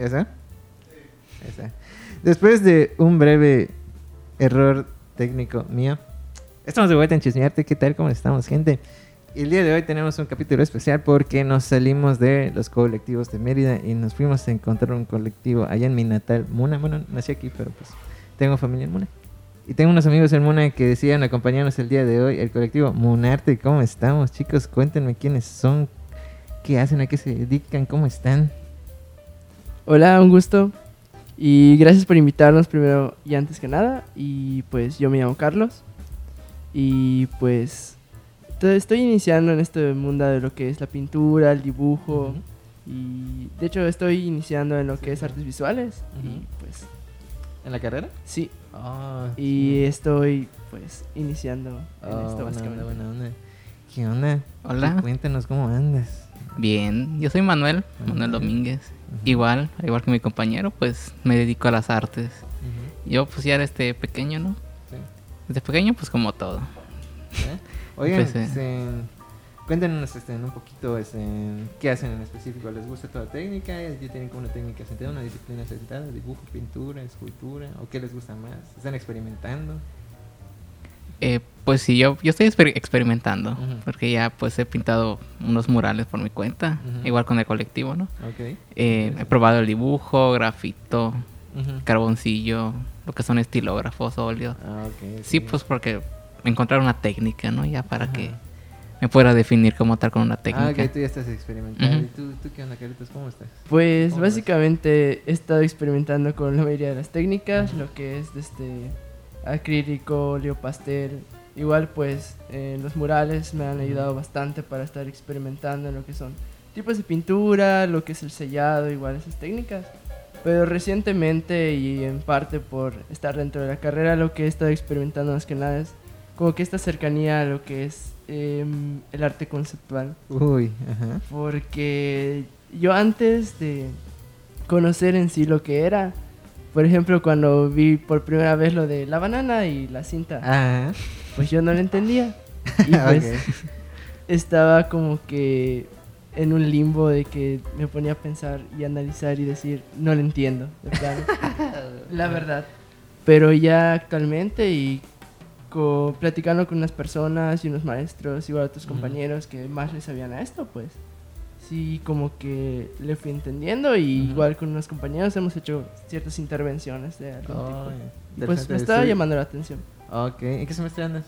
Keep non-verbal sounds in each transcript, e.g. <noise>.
¿Ya está? Sí. está. Después de un breve error técnico mío, estamos de vuelta en Chismearte. ¿Qué tal? ¿Cómo estamos, gente? El día de hoy tenemos un capítulo especial porque nos salimos de los colectivos de Mérida y nos fuimos a encontrar un colectivo allá en mi natal Muna. Bueno, nací aquí, pero pues tengo familia en Muna. Y tengo unos amigos en Muna que decían acompañarnos el día de hoy, el colectivo Munarte. ¿Cómo estamos, chicos? Cuéntenme quiénes son, qué hacen, a qué se dedican, cómo están. Hola, un gusto. Y gracias por invitarnos primero y antes que nada. Y pues yo me llamo Carlos. Y pues estoy iniciando en este mundo de lo que es la pintura, el dibujo. Y de hecho estoy iniciando en lo que es artes visuales. Y pues... ¿En la carrera? Sí. Ah, y estoy pues iniciando en oh, esto básicamente. ¿Qué onda? Hola. Cuéntanos cómo andas. Bien, yo soy Manuel, Manuel Domínguez. Igual, igual que mi compañero, pues me dedico a las artes. Yo pues ya desde pequeño, ¿no? Sí. Desde pequeño pues como todo. ¿Eh? Oigan, este, cuéntenos este, un poquito este, qué hacen en específico. ¿Les gusta toda técnica? ¿Ya tienen como una técnica sentada, una disciplina sentada? ¿Dibujo, pintura, escultura? ¿O qué les gusta más? ¿Están experimentando? Eh, pues sí, yo, yo estoy experimentando, porque ya pues he pintado unos murales por mi cuenta, igual con el colectivo, ¿no? Okay. Eh, he probado el dibujo, grafito, carboncillo, lo que son estilógrafos, óleo. Ah, okay, sí, pues porque encontrar una técnica, ¿no? Ya para que me pueda definir como tal con una técnica. Ah, ok, tú ya estás experimentando. ¿Y tú, tú, qué onda, Carlitos? ¿Cómo estás? Pues básicamente he estado experimentando con la mayoría de las técnicas, lo que es este acrílico, óleo pastel. Igual pues los murales me han ayudado bastante para estar experimentando en lo que son tipos de pintura, lo que es el sellado, igual esas técnicas. Pero recientemente y en parte por estar dentro de la carrera, lo que he estado experimentando más que nada es como que esta cercanía a lo que es em, el arte conceptual. Uy, ajá. Porque yo antes de conocer en sí lo que era, por ejemplo, cuando vi por primera vez lo de la banana y la cinta, pues yo no lo entendía. <laughs> Y pues estaba como que en un limbo de que me ponía a pensar y analizar y decir, no lo entiendo, <laughs> la verdad. Pero ya actualmente y platicando con unas personas y unos maestros, igual otros compañeros que más le sabían a esto, pues sí, como que le fui entendiendo y igual con unos compañeros hemos hecho ciertas intervenciones de algún tipo. Pues me estaba llamando la atención. Ok, ¿en qué semestre andas?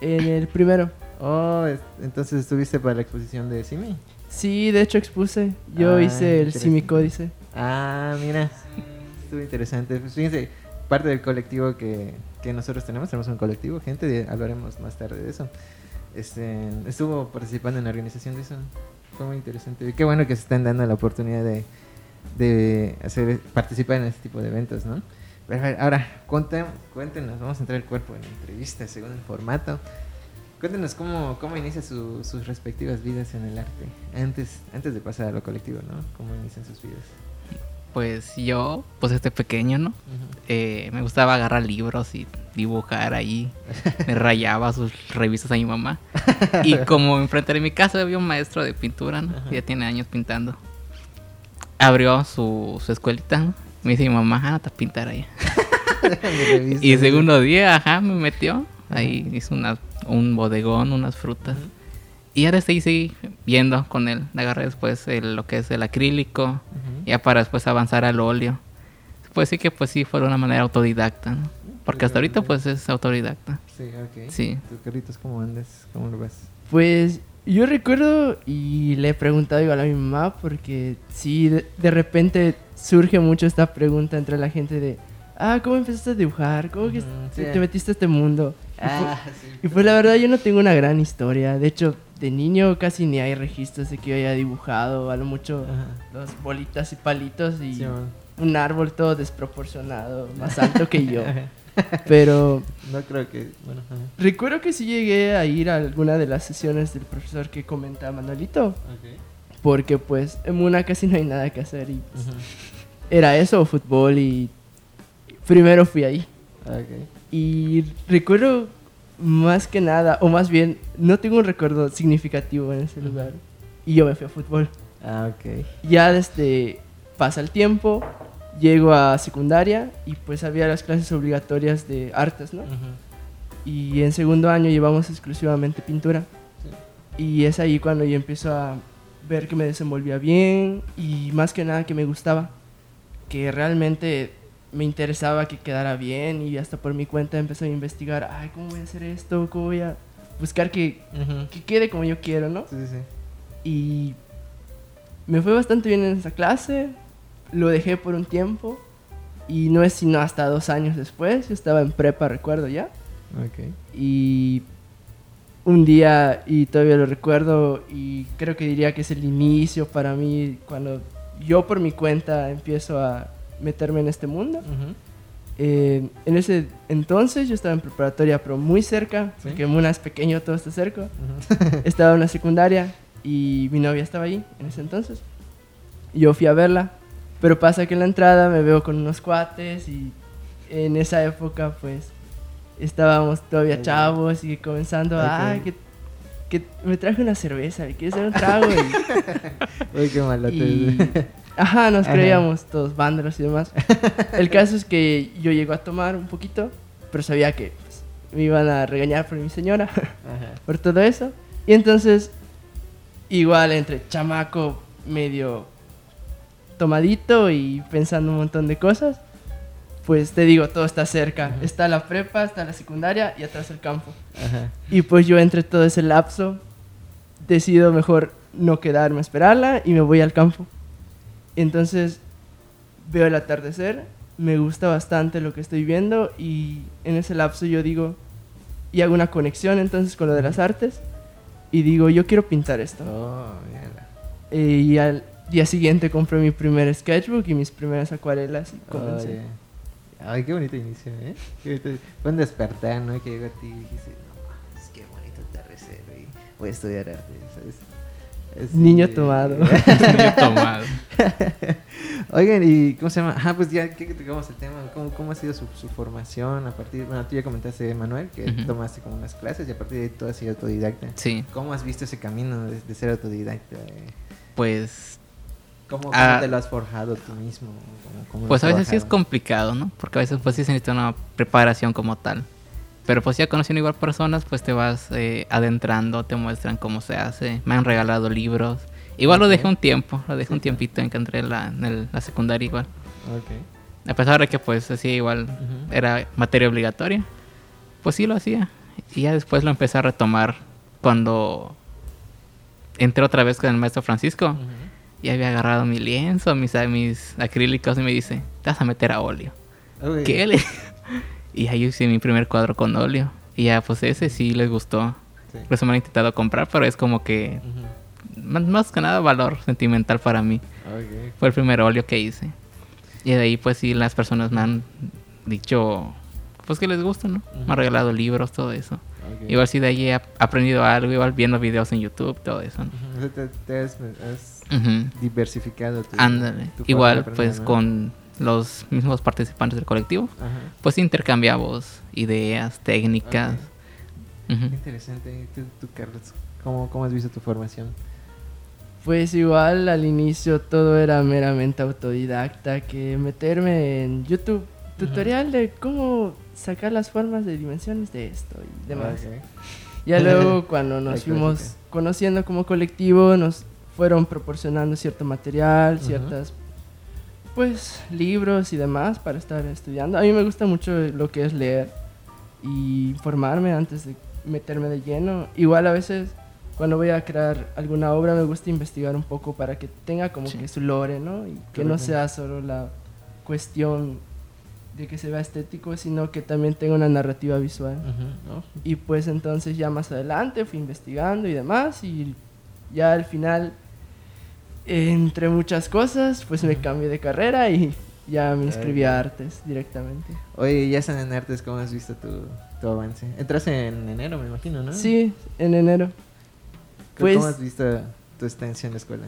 En el primero. Oh, entonces estuviste para la exposición de Simi. Sí, de hecho expuse. Yo ah, hice el Simi Códice. Ah, mira. Estuvo interesante. Pues fíjense, parte del colectivo que, que nosotros tenemos, tenemos un colectivo, gente, hablaremos más tarde de eso. Este, estuvo participando en la organización de eso. Fue muy interesante. Y qué bueno que se están dando la oportunidad de, de hacer, participar en este tipo de eventos, ¿no? ahora, cuéntenos, vamos a entrar al cuerpo en la entrevista según el formato. Cuéntenos cómo, cómo inicia sus respectivas vidas en el arte, antes, antes de pasar a lo colectivo, ¿no? ¿Cómo inician sus vidas? Pues yo, pues este pequeño, ¿no? Eh, me gustaba agarrar libros y dibujar ahí. <laughs> me rayaba sus revistas a mi mamá. y <laughs> como enfrente de mi casa había un maestro de pintura, ¿no? Ya tiene años pintando. Abrió su, su escuelita. Me dice mi mamá, ah, a pintar ahí. <laughs> y segundo día, ajá, me metió. Ahí hizo un bodegón, unas frutas. Y ahora sí seguí viendo con él. Agarré después lo que es el acrílico, ya para después avanzar al óleo. Pues sí que pues sí fue de una manera autodidacta, ¿no? Porque hasta ahorita pues es autodidacta. Sí, ok. Sí. ¿Tú, Carlitos, cómo andas? ¿Cómo lo ves? Pues yo recuerdo y le he preguntado igual a mi mamá porque sí, de, repente surge mucho esta pregunta entre la gente de, ah, ¿cómo empezaste a dibujar? ¿Cómo que te metiste a este mundo? Ah, y, pues, la verdad yo no tengo una gran historia. De hecho, de niño casi ni hay registros de que yo haya dibujado, a lo mucho dos bolitas y palitos y un árbol todo desproporcionado, más alto que yo. <laughs> <laughs> Pero... No creo que... Bueno, recuerdo que sí llegué a ir a alguna de las sesiones del profesor que comenta Manuelito. Porque pues en Muna casi no hay nada que hacer y pues, era eso, fútbol y primero fui ahí. Y recuerdo más que nada, o más bien, no tengo un recuerdo significativo en ese lugar. Y yo me fui a fútbol. Ah, ok. Ya desde pasa el tiempo, llego a secundaria y pues había las clases obligatorias de artes, ¿no? Y en segundo año llevamos exclusivamente pintura. Y es ahí cuando yo empiezo a ver que me desenvolvía bien y más que nada que me gustaba. Que realmente me interesaba que quedara bien y hasta por mi cuenta empecé a investigar, ay, ¿cómo voy a hacer esto? ¿Cómo voy a buscar que, que quede como yo quiero, ¿no? Sí, sí. Y me fue bastante bien en esa clase, lo dejé por un tiempo y no es sino hasta dos años después, yo estaba en prepa, recuerdo ya. Okay. Y un día, y todavía lo recuerdo, y creo que diría que es el inicio para mí cuando yo por mi cuenta empiezo a meterme en este mundo. Eh, en ese entonces yo estaba en preparatoria, pero muy cerca, porque Muna es pequeño, todo está cerca. <laughs> <laughs> estaba en la secundaria y mi novia estaba ahí en ese entonces. Yo fui a verla, pero pasa que en la entrada me veo con unos cuates y en esa época pues estábamos todavía chavos y comenzando a, que, que, me traje una cerveza, y quieres hacer un trago. <laughs> Uy, qué malote. ajá, nos creíamos todos vándalos y demás. El <laughs> caso es que yo llego a tomar un poquito, pero sabía que pues, me iban a regañar por mi señora, <laughs> por todo eso. Y entonces, igual entre chamaco medio tomadito y pensando un montón de cosas, pues te digo, todo está cerca. Está la prepa, está la secundaria y atrás el campo. Y pues yo entre todo ese lapso decido mejor no quedarme a esperarla y me voy al campo. Entonces veo el atardecer, me gusta bastante lo que estoy viendo y en ese lapso yo digo, y hago una conexión entonces con lo de las artes y digo, yo quiero pintar esto. Oh, eh, y al día siguiente compré mi primer sketchbook y mis primeras acuarelas y comencé. Ay, qué bonito inicio, ¿eh? Fue un despertar, ¿no? Que llegó a ti y dijiste, no, es que bonito atardecer, y voy a estudiar arte, ¿sabes? <laughs> Niño tomado. Niño <laughs> tomado. Oigan, ¿y cómo se llama? Ah, pues ya que tocamos el tema, ¿cómo, cómo ha sido su, su, formación a partir, bueno, tú ya comentaste, Manuel, que tomaste como unas clases y a partir de ahí tú has sido autodidacta. Sí. ¿Cómo has visto ese camino de, de ser autodidacta? Pues ¿Cómo, ah, te lo has forjado tú mismo? pues a veces sí es complicado, ¿no? Porque a veces pues sí se necesita una preparación como tal. Pero pues ya conociendo igual personas, pues te vas eh, adentrando, te muestran cómo se hace. Me han regalado libros. Igual lo dejé un tiempo, lo dejé un tiempito en que entré en la, la secundaria igual. A pesar de que pues así igual era materia obligatoria, pues sí lo hacía. Y ya después lo empecé a retomar cuando entré otra vez con el maestro Francisco y había agarrado mi lienzo, mis, mis acrílicos y me dice, te vas a meter a óleo. ¿Qué? y ahí hice mi primer cuadro con óleo. Y ya pues ese sí les gustó. Por eso me han intentado comprar, pero es como que más, que nada valor sentimental para mí. Fue el primer óleo que hice. Y de ahí pues sí las personas me han dicho pues que les gusta, ¿no? Me han regalado libros, todo eso. Igual si de ahí he aprendido algo, igual viendo videos en YouTube, todo eso. te, diversificado. Ándale. Igual, pues con los mismos participantes del colectivo, pues intercambiamos ideas, técnicas. Interesante. ¿Tú, Carlos, ¿cómo, ¿cómo has visto tu formación? Pues igual al inicio todo era meramente autodidacta, que meterme en YouTube, tutorial de cómo sacar las formas de dimensiones de esto y demás. Ya <laughs> luego cuando nos fuimos conociendo como colectivo, nos fueron proporcionando cierto material, ciertas, pues, libros y demás para estar estudiando. A mí me gusta mucho lo que es leer y informarme antes de meterme de lleno. Igual a veces cuando voy a crear alguna obra me gusta investigar un poco para que tenga como que su lore, ¿no? Y que no sea solo la cuestión de que se vea estético, sino que también tenga una narrativa visual. Y pues entonces ya más adelante fui investigando y demás y ya al final entre muchas cosas, pues me cambié de carrera y ya me inscribí a artes directamente. Oye, ya están en artes, ¿cómo has visto tu, tu avance? Entras en enero, me imagino, ¿no? Sí, en enero. ¿Cómo, pues, has visto tu estancia en la escuela?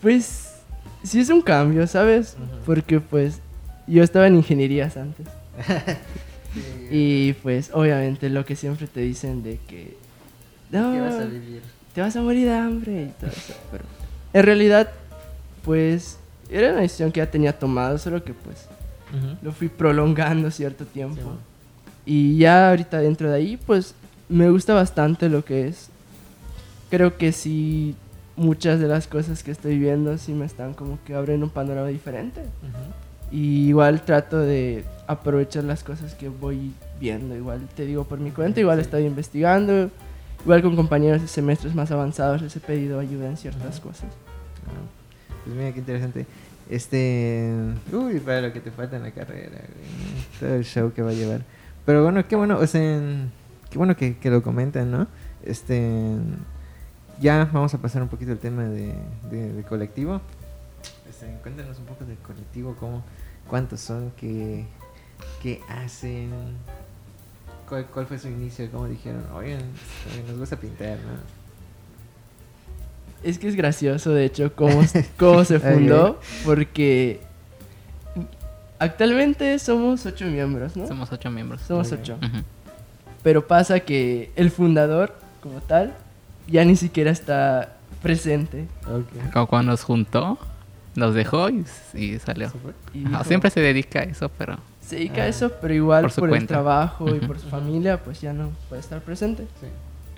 Pues sí es un cambio, ¿sabes? Porque pues yo estaba en ingenierías antes. <laughs> y pues obviamente lo que siempre te dicen de que... No, ¿Qué vas a vivir? Te vas a morir de hambre y todo eso. Pero en realidad, pues era una decisión que ya tenía tomada, solo que pues lo fui prolongando cierto tiempo. y ya ahorita dentro de ahí, pues me gusta bastante lo que es. Creo que sí, muchas de las cosas que estoy viendo sí me están como que abriendo un panorama diferente. Y igual trato de aprovechar las cosas que voy viendo. Igual te digo por mi cuenta, igual estoy investigando. Igual con compañeros de semestres más avanzados les he pedido ayuda en ciertas cosas. Ah, pues mira qué interesante. Este. Uy, para lo que te falta en la carrera, Todo el show que va a llevar. Pero bueno, qué bueno, o sea, qué bueno que, que lo comentan, ¿no? Este. Ya vamos a pasar un poquito el tema de, de, colectivo. Este, cuéntanos un poco del colectivo, cómo, cuántos son, qué, qué hacen, cuál, cuál fue su inicio, cómo dijeron, oigan, nos gusta pintar, ¿no? Es que es gracioso, de hecho, cómo, <laughs> cómo se fundó, porque actualmente somos ocho miembros, ¿no? Somos ocho miembros. Somos ocho. Pero pasa que el fundador, como tal, ya ni siquiera está presente. Como cuando nos juntó, nos dejó y, salió. siempre se dedica a eso, pero... Se dedica a ah. eso, pero igual por, el trabajo y por su familia, pues ya no puede estar presente.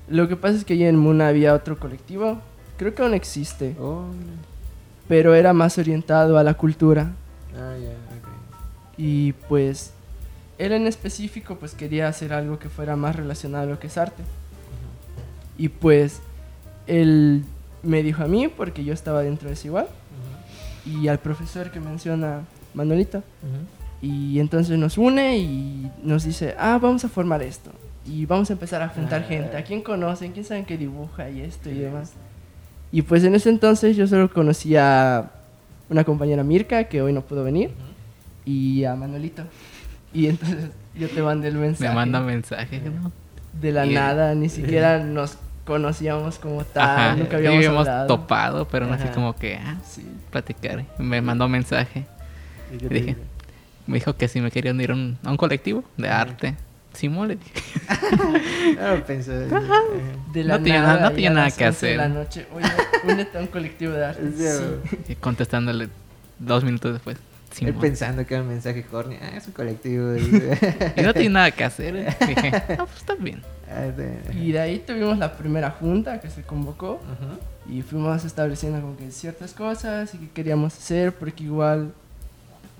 Lo que pasa es que allí en Muna había otro colectivo, creo que aún existe, oh, pero era más orientado a la cultura. Ah, y pues él en específico pues quería hacer algo que fuera más relacionado a lo que es arte. Y pues él me dijo a mí, porque yo estaba dentro de ese igual, y al profesor que menciona Manolito. Y entonces nos une y nos dice, ah, vamos a formar esto. Y vamos a empezar a juntar ah. gente. ¿A quién conocen? ¿Quién saben qué dibuja y esto y demás? Y pues en ese entonces yo solo conocía a una compañera Mirka, que hoy no pudo venir, y a Manolito. Y entonces yo te mandé el mensaje. Me manda mensaje, ¿no? De la nada, ni siquiera <laughs> nos conocíamos como tal, nunca habíamos, topado, pero no así como que, ah, platicar. Me mandó mensaje. dije, me dijo que si me querían ir a un, colectivo de arte. Simón le dije. <laughs> no, pensé. De la no, tenía, nada, no tenía nada que hacer. De la noche, oye, únete a un colectivo de arte. <laughs> Sí. Contestándole dos minutos después. Él pensando que era un mensaje corny. Ah, es un colectivo. <laughs> y no tiene nada que hacer. <laughs> Dije, no, pues está bien. Ah, y de ahí tuvimos la primera junta que se convocó. Y fuimos estableciendo como que ciertas cosas y que queríamos hacer. Porque igual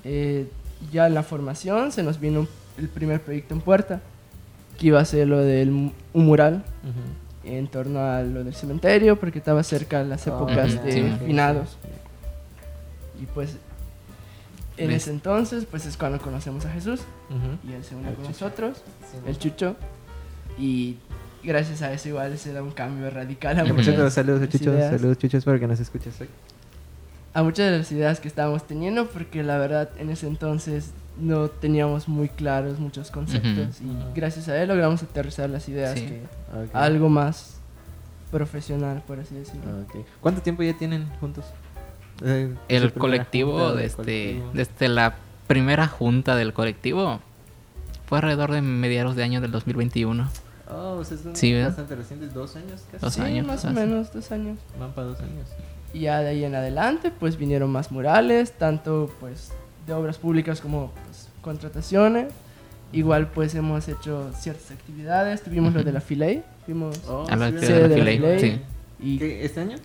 eh, ya en la formación se nos vino el primer proyecto en puerta. Que iba a ser lo del un mural. En torno a lo del cementerio. Porque estaba cerca de las oh, épocas de finados. Y pues en ese entonces, pues es cuando conocemos a Jesús y Él se une con nosotros, el Chucho, y gracias a eso igual se da un cambio radical a muchas Saludos, Chucho, saludos, Chucho, espero que nos escuches hoy. A muchas de las ideas que estábamos teniendo, porque la verdad en ese entonces no teníamos muy claros muchos conceptos y gracias a él logramos aterrizar las ideas que algo más profesional, por así decirlo. ¿Cuánto tiempo ya tienen juntos? Eh, el colectivo, desde, desde la primera junta del colectivo, fue alrededor de mediados de año del 2021. Oh, es sí, bastante reciente, dos años casi. Dos años. más o menos, dos años. Van para dos años. Y ya de ahí en adelante, pues vinieron más murales, tanto pues de obras públicas como pues, contrataciones. Igual pues hemos hecho ciertas actividades, tuvimos lo de la Filey, fuimos oh, a la, de la Filey, sí. y ¿Este año?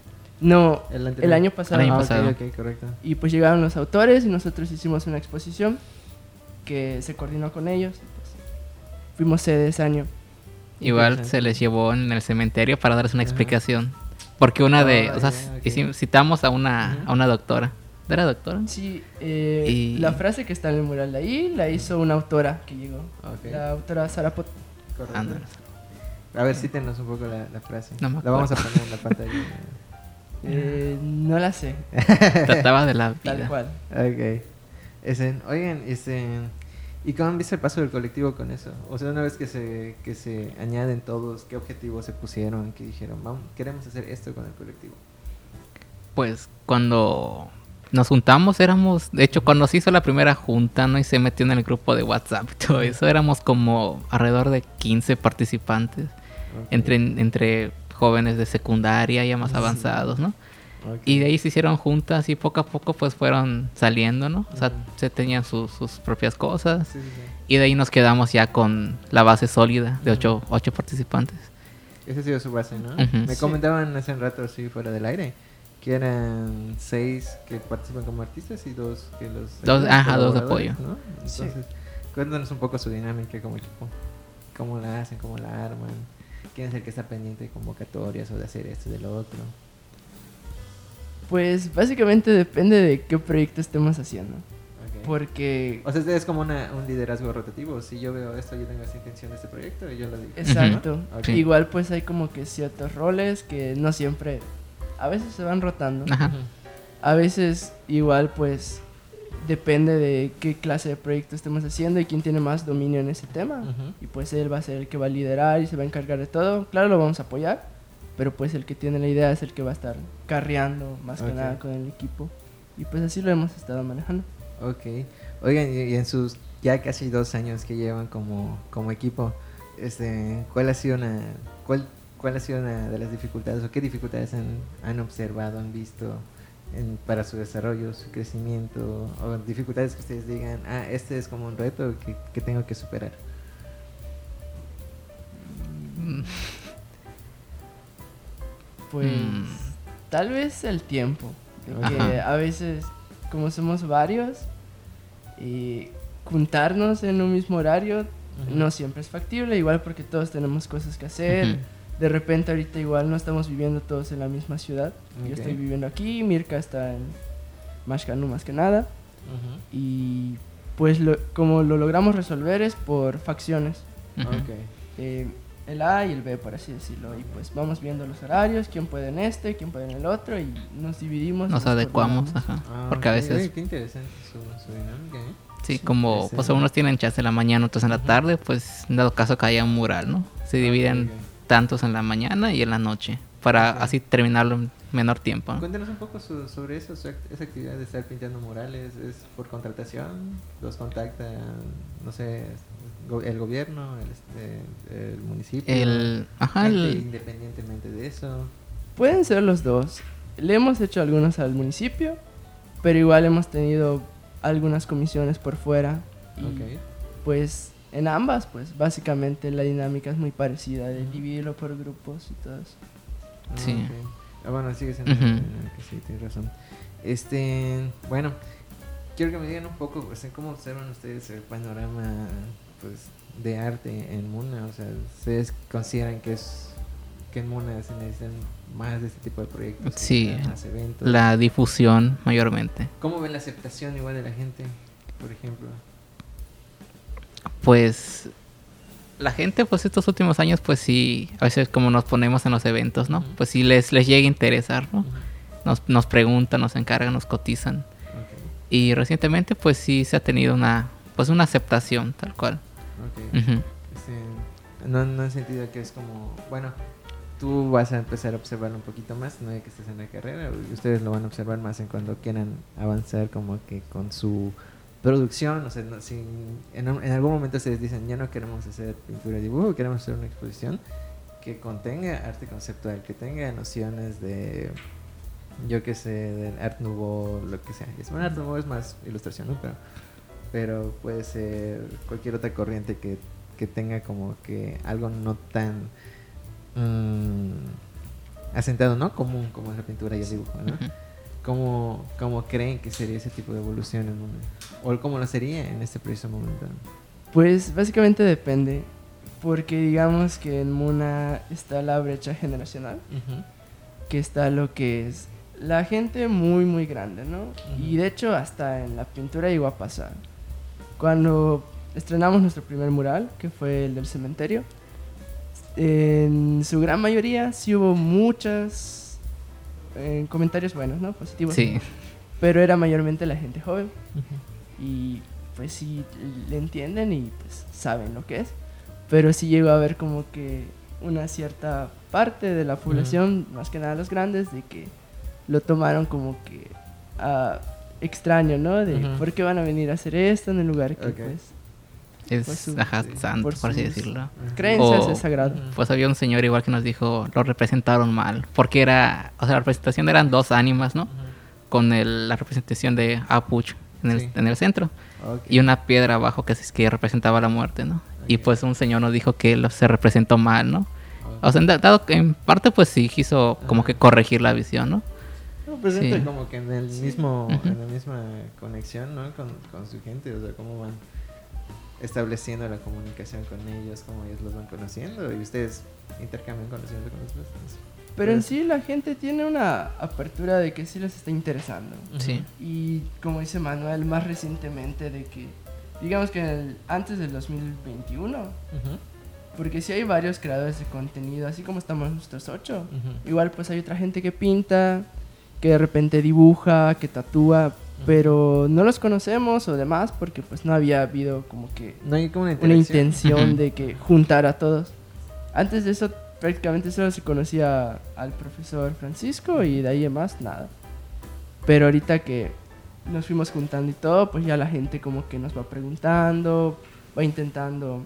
No, el, año pasado. El año pasado. Ah, correcto. Y pues llegaron los autores y nosotros hicimos una exposición que se coordinó con ellos. Pues, fuimos sede ese año. Igual se les llevó en el cementerio para darles una explicación. Porque una de, o sea, citamos a una, a una doctora. ¿Era doctora? Sí, eh, la frase que está en el mural de ahí la hizo una autora que llegó. La autora Sara Pot. A ver, cítenos un poco la, frase. la vamos a poner en la pantalla. <laughs> Eh, no la sé. <laughs> Trataba de la vida. Tal cual. Ok. Ese, oigan, ese, ¿y cómo han visto el paso del colectivo con eso? O sea, una vez que se, que se añaden todos, ¿qué objetivos se pusieron? ¿Qué dijeron? Vamos, queremos hacer esto con el colectivo. Pues cuando nos juntamos éramos, de hecho cuando se hizo la primera junta, ¿no? Y se metió en el grupo de WhatsApp y todo eso, éramos como alrededor de 15 participantes. Entre, entre jóvenes de secundaria ya más avanzados, ¿no? Y de ahí se hicieron juntas y poco a poco pues fueron saliendo, ¿no? O sea, se tenían sus propias cosas. Y de ahí nos quedamos ya con la base sólida de ocho, ocho participantes. Esa ha sido su base, ¿no? Me comentaban hace un rato, así fuera del aire, que eran seis que participan como artistas y dos que los... Dos, ajá, dos de apoyo. ¿no? Entonces, cuéntanos un poco su dinámica como equipo. ¿Cómo la hacen? ¿Cómo la arman? ¿Quién es el que está pendiente de convocatorias o de hacer esto y de lo otro? Pues básicamente depende de qué proyecto estemos haciendo. Porque... O sea, es como un liderazgo rotativo. Si yo veo esto, yo tengo esa intención de este proyecto y yo lo digo. Exacto. Igual pues hay como que ciertos roles que no siempre... A veces se van rotando. A veces igual pues depende de qué clase de proyecto estemos haciendo y quién tiene más dominio en ese tema. Y pues él va a ser el que va a liderar y se va a encargar de todo. Claro, lo vamos a apoyar, pero pues el que tiene la idea es el que va a estar carreando más que nada con el equipo. Y pues así lo hemos estado manejando. Ok. Oigan, y en sus ya casi dos años que llevan como, como equipo, este, ¿cuál ha sido una, cuál, cuál ha sido una de las dificultades o qué dificultades han, han observado, han visto en, para su desarrollo, su crecimiento o dificultades que ustedes digan, ah, este es como un reto que, que tengo que superar? Pues mm. tal vez el tiempo, que a veces como somos varios y juntarnos en un mismo horario no siempre es factible, igual porque todos tenemos cosas que hacer. De repente ahorita igual no estamos viviendo todos en la misma ciudad. Yo estoy viviendo aquí, Mirka está en Mashkanu más que nada. Y pues como lo logramos resolver es por facciones. Eh, el A y el B, por así decirlo. Y pues vamos viendo los horarios, quién puede en este, quién puede en el otro, y nos dividimos. Nos, adecuamos, ajá. Ah, porque a veces... Qué interesante su, dinámica, ¿eh? Sí, como pues unos tienen chance en la mañana, otros en la tarde, pues en dado caso que haya un mural, ¿no? Se ah, dividen tantos en la mañana y en la noche, para así terminarlo en menor tiempo. Cuéntanos un poco sobre eso, esa actividad de estar pintando murales, ¿es por contratación? ¿Los contactan, no sé, el gobierno, el, este, el municipio? El, ajá, independientemente de eso. Pueden ser los dos. Le hemos hecho algunos al municipio, pero igual hemos tenido algunas comisiones por fuera. Y Pues en ambas, pues básicamente la dinámica es muy parecida, de dividirlo por grupos y todo eso. Ah, sí. Ah, bueno, sigue siendo que sí, tienes razón. Este, bueno, quiero que me digan un poco, pues, cómo observan ustedes el panorama, pues, de arte en Muna. O sea, ¿ustedes consideran que es que en Muna se necesitan más de este tipo de proyectos? Sí, la difusión mayormente. ¿Cómo ven la aceptación igual de la gente, por ejemplo? Pues la gente pues estos últimos años pues sí, a veces como nos ponemos en los eventos, ¿no? Pues sí les, les llega a interesar, ¿no? nos, nos preguntan, nos encargan, nos cotizan. Y recientemente pues sí se ha tenido una pues una aceptación tal cual. Okay. no, no he sentido que es como, bueno, tú vas a empezar a observarlo un poquito más, no hay que estés en la carrera, ustedes lo van a observar más en cuando quieran avanzar como que con su producción, o sea, si en, algún momento ustedes dicen, ya no queremos hacer pintura y dibujo, queremos hacer una exposición que contenga arte conceptual, que tenga nociones de, yo qué sé, del art nouveau, lo que sea. Es, bueno, art nouveau es más ilustración, ¿no? Pero, pero puede ser cualquier otra corriente que, que tenga como que algo no tan mmm, asentado, ¿no? Común como es la pintura y el dibujo, ¿no? ¿Cómo, ¿Cómo, creen que sería ese tipo de evolución en Muna? ¿O cómo lo sería en este preciso momento? Pues básicamente depende, porque digamos que en Muna está la brecha generacional, que está lo que es la gente muy, muy grande, ¿no? Y de hecho hasta en la pintura llegó a pasar. Cuando estrenamos nuestro primer mural, que fue el del cementerio, en su gran mayoría sí hubo muchas en comentarios buenos, ¿no? Positivos. Sí. Pero era mayormente la gente joven. Y pues sí le entienden y pues saben lo que es. Pero sí llegó a haber como que una cierta parte de la población, más que nada los grandes, de que lo tomaron como que uh, extraño, ¿no? De por qué van a venir a hacer esto en el lugar que pues... Es santo, por, así decirlo. Creencias es sagrado. Pues había un señor igual que nos dijo, lo representaron mal. Porque era, o sea, la representación eran dos ánimas, ¿no? Con la representación de Apuch en el, en el centro. Y una piedra abajo que, que representaba la muerte, ¿no? Y pues un señor nos dijo que se representó mal, ¿no? O sea, dado que en parte pues sí quiso como que corregir la visión, ¿no? Pues sí. como que en el mismo, en la misma conexión, ¿no? Con, con su gente, o sea, cómo van estableciendo la comunicación con ellos, cómo ellos los van conociendo y ustedes intercambian conocimiento con los personas. Pero en sí la gente tiene una apertura de que sí les está interesando. Sí. Y como dice Manuel, más recientemente de que, digamos que antes del 2021, porque si hay varios creadores de contenido, así como estamos nosotros ocho, igual pues hay otra gente que pinta, que de repente dibuja, que tatúa, pero no los conocemos o demás porque pues no había habido como que no hay como una, intención de que juntar a todos. Antes de eso prácticamente solo se conocía al profesor Francisco y de ahí en más nada. Pero ahorita que nos fuimos juntando y todo, pues ya la gente como que nos va preguntando, va intentando.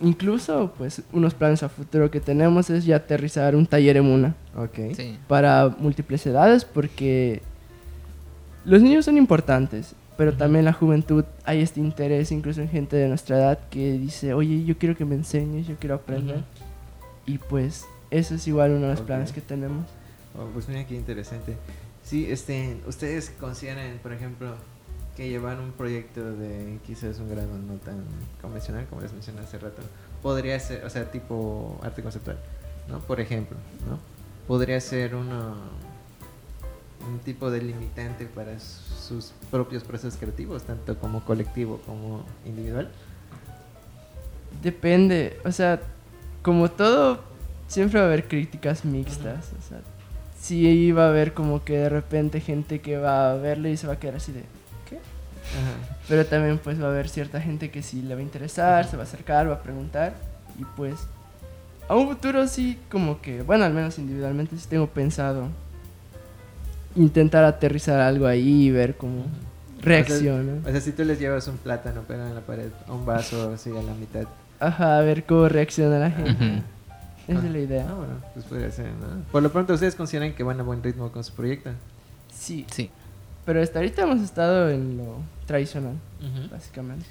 Incluso, pues, unos planes a futuro que tenemos es ya aterrizar un taller en Muna. Ok. Para múltiples edades, porque los niños son importantes, pero también la juventud hay este interés, incluso en gente de nuestra edad, que dice, oye, yo quiero que me enseñes, yo quiero aprender. Y pues eso es igual uno de los planes que tenemos. Oh, pues mira qué interesante. Sí, este, ustedes consideran, por ejemplo, que llevar un proyecto de quizás un grado no tan convencional, como les mencioné hace rato, podría ser, o sea, tipo arte conceptual, ¿no? Por ejemplo, ¿no? Podría ser uno un tipo de limitante para sus propios procesos creativos, tanto como colectivo como individual? Depende, o sea, como todo, siempre va a haber críticas mixtas, o sea, sí va a haber como que de repente gente que va a verle y se va a quedar así de, ¿qué? Pero también pues va a haber cierta gente que sí le va a interesar, se va a acercar, va a preguntar y pues a un futuro sí como que, bueno, al menos individualmente sí tengo pensado intentar aterrizar algo ahí y ver cómo reacciona. O sea, si tú les llevas un plátano pegado en la pared, o un vaso así a la mitad. Ajá, a ver cómo reacciona la gente. Esa es la idea. Ah, bueno, pues podría ser, ¿no? Por lo pronto, ¿ustedes consideran que van a buen ritmo con su proyecto? Sí. Sí. Pero hasta ahorita hemos estado en lo tradicional, básicamente.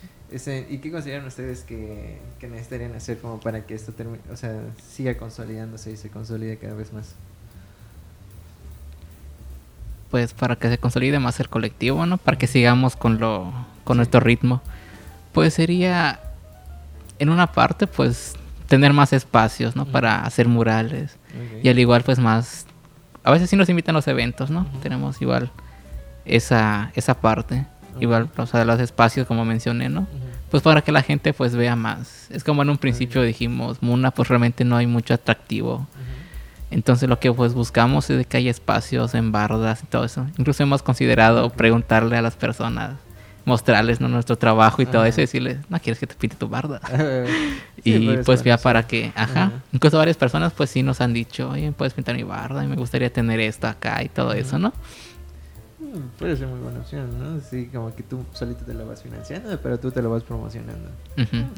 ¿Y qué consideran ustedes que, que, necesitarían hacer como para que esto termine, o sea, siga consolidándose y se consolide cada vez más? Pues para que se consolide más el colectivo, ¿no? Para que sigamos con lo con nuestro ritmo. Pues sería en una parte pues tener más espacios, ¿no? Para hacer murales. Y al igual pues más a veces sí nos invitan a los eventos, ¿no? Tenemos igual esa esa parte. Igual, o sea, los espacios como mencioné, ¿no? Pues para que la gente pues vea más. Es como en un principio dijimos, Muna pues realmente no hay mucho atractivo entonces lo que pues buscamos es de que haya espacios en bardas y todo eso. Incluso hemos considerado preguntarle a las personas, mostrarles nuestro trabajo y todo eso y decirles, no quieres que te pinte tu barda. <laughs> y pues ya para que, ajá. Incluso varias personas pues sí nos han dicho, oye, puedes pintar mi barda y me gustaría tener esto acá y todo eso, ¿no? Mm, puede ser muy buena opción, ¿no? Sí, como que tú solito te lo vas financiando, pero tú te lo vas promocionando.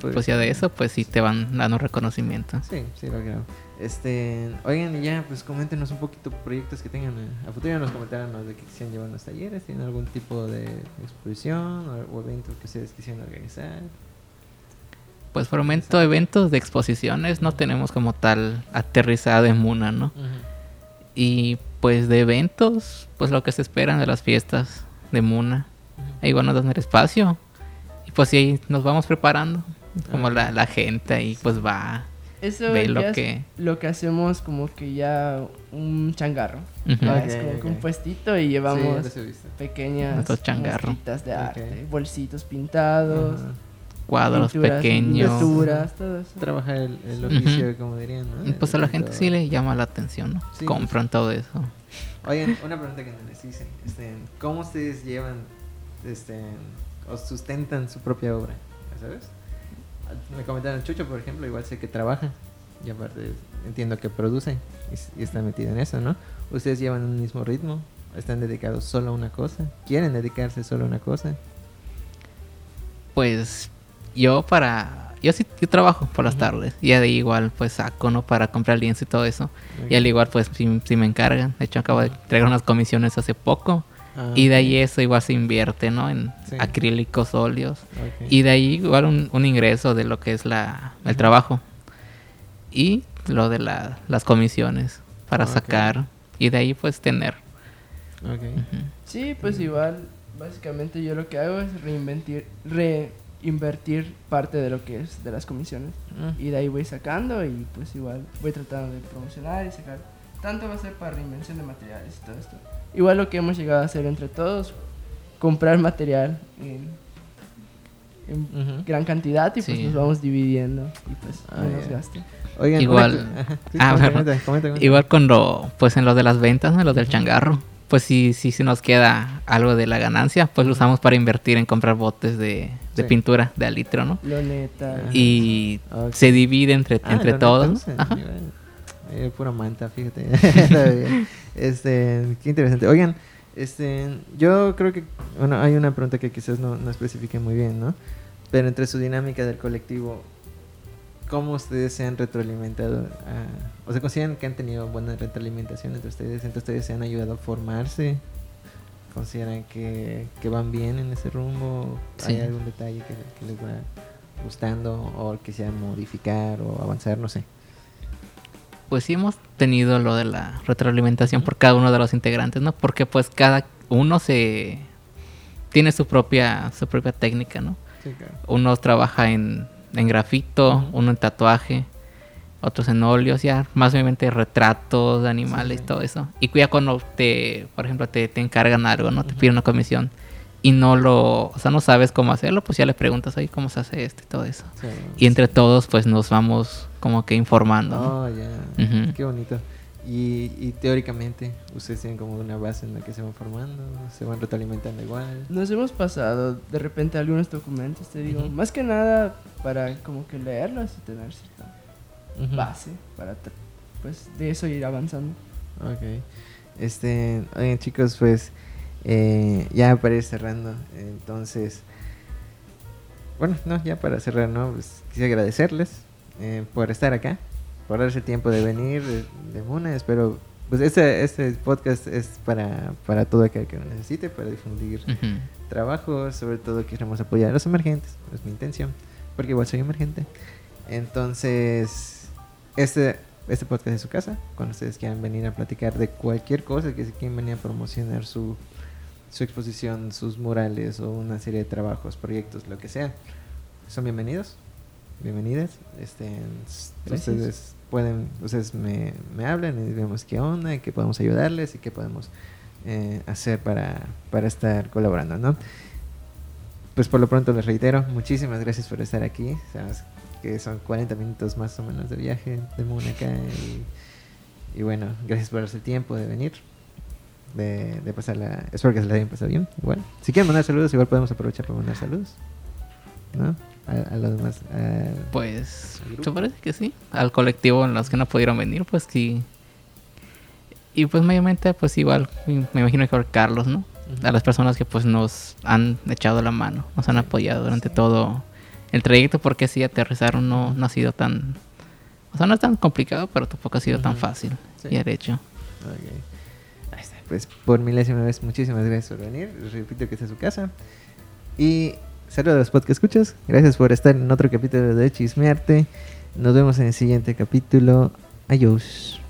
Pues ya de eso, pues sí te van dando reconocimiento. Sí, sí, lo creo. Este, oigan, y ya, pues coméntenos un poquito proyectos que tengan a futuro. Nos comentaron de que quisieran llevar los talleres, tienen algún tipo de exposición o, evento que ustedes quisieran organizar. Pues por el momento, eventos de exposiciones no tenemos como tal aterrizado en Muna, ¿no? Y pues de eventos, pues lo que se esperan de las fiestas de Muna. Ahí van a tener espacio. Y pues sí, nos vamos preparando. Como la, la gente ahí pues va. Eso ve lo que... lo que hacemos como que ya un changarro. Es como que un puestito y llevamos pequeñas cositas de arte, bolsitos pintados cuadros pequeños. Pinturas, todo eso. Trabajar el, el oficio, como dirían, ¿no? pues a la gente sí le llama la atención, ¿no? Compran todo eso. Oigan, una pregunta que les hice. Este, ¿Cómo ustedes llevan este, o sustentan su propia obra? ¿Sabes? Me comentaron Chucho, por ejemplo, igual sé que trabaja y aparte entiendo que produce y, y está metido en eso, ¿no? ¿Ustedes llevan un mismo ritmo? ¿Están dedicados solo a una cosa? ¿Quieren dedicarse solo a una cosa? Pues yo para yo sí yo trabajo por las tardes y de ahí igual pues saco no para comprar lienzo y todo eso y al igual pues sí, me encargan de hecho acabo de entregar unas comisiones hace poco ah, y de ahí eso igual se invierte no en acrílicos óleos. Y de ahí igual un, ingreso de lo que es la el trabajo. Y lo de las comisiones para sacar y de ahí pues tener. Sí pues igual básicamente yo lo que hago es reinventir re invertir parte de lo que es de las comisiones. Ah. Y de ahí voy sacando y pues igual voy tratando de promocionar y sacar. Tanto va a ser para reinvención de materiales y todo esto. Igual lo que hemos llegado a hacer entre todos, comprar material en, gran cantidad y pues nos vamos dividiendo y pues ah, menos gasto. igual, ah, igual cuando, pues en lo de las ventas, en lo del changarro pues si, si, si nos queda algo de la ganancia, pues lo usamos para invertir en comprar botes de, de pintura de al litro, ¿no? Y se divide entre, ah, entre todos. Ajá. Eh, pura manta, fíjate. <laughs> este, qué interesante. Oigan, este, yo creo que, bueno, hay una pregunta que quizás no, no especifique muy bien, ¿no? Pero entre su dinámica del colectivo, cómo ustedes se han retroalimentado, o sea, consideran que han tenido buena retroalimentación entre ustedes, entre ustedes se han ayudado a formarse, consideran que, van bien en ese rumbo, hay algún detalle que, les va gustando o quisieran modificar o avanzar, no sé. Pues sí hemos tenido lo de la retroalimentación por cada uno de los integrantes, ¿no? Porque pues cada uno se tiene su propia su propia técnica, ¿no? Uno trabaja en en grafito, uno en tatuaje, otros en óleos, ya más obviamente retratos de animales, y todo eso. Y cuida cuando te, por ejemplo, te, te encargan algo, ¿no? Te piden una comisión y no lo, o sea, no sabes cómo hacerlo, pues ya le preguntas, ahí ¿cómo se hace esto y todo eso? y entre todos, pues nos vamos como que informando. Oh, ya. Qué bonito. Y, teóricamente, ustedes tienen como una base en la que se van formando, se van retroalimentando igual. Nos hemos pasado de repente algunos documentos, te digo, más que nada para como que leerlos y tener cierta base para pues de eso ir avanzando. Ok. Este, oigan chicos, pues eh, ya para ir cerrando, entonces, bueno, no, ya para cerrar, ¿no? Pues quisiera agradecerles eh, por estar acá por darse tiempo de venir de, Muna. Espero, pues este, este podcast es para, para todo aquel que lo necesite, para difundir trabajo. Sobre todo queremos apoyar a los emergentes, es mi intención, porque igual soy emergente. Entonces, este, este podcast es su casa. Cuando ustedes quieran venir a platicar de cualquier cosa, que se quieren venir a promocionar su, su exposición, sus murales o una serie de trabajos, proyectos, lo que sea, son bienvenidos bienvenidas. Este, ustedes pueden, ustedes me, me hablan y vemos qué onda, y qué podemos ayudarles y qué podemos eh, hacer para, para estar colaborando, ¿no? Pues por lo pronto les reitero, muchísimas gracias por estar aquí. Sabes que son 40 minutos más o menos de viaje de Moon acá. Y, y, bueno, gracias por darse el tiempo de venir. De, de pasarla. Espero que se la hayan pasado bien. Igual. Si quieren mandar saludos, igual podemos aprovechar para mandar saludos. ¿No? a, los demás? pues, me parece que sí. Al colectivo en los que no pudieron venir, pues sí. Y pues mayormente, pues igual, me imagino que por Carlos, ¿no? A las personas que pues nos han echado la mano, nos han apoyado durante todo el trayecto, porque si aterrizaron no, no ha sido tan... O sea, no es tan complicado, pero tampoco ha sido tan fácil y derecho. Pues por milésima vez, muchísimas gracias por venir. repito que esta es su casa. Y Saludos a los podcast escuchas. Gracias por estar en otro capítulo de Chismearte. Nos vemos en el siguiente capítulo. Adiós.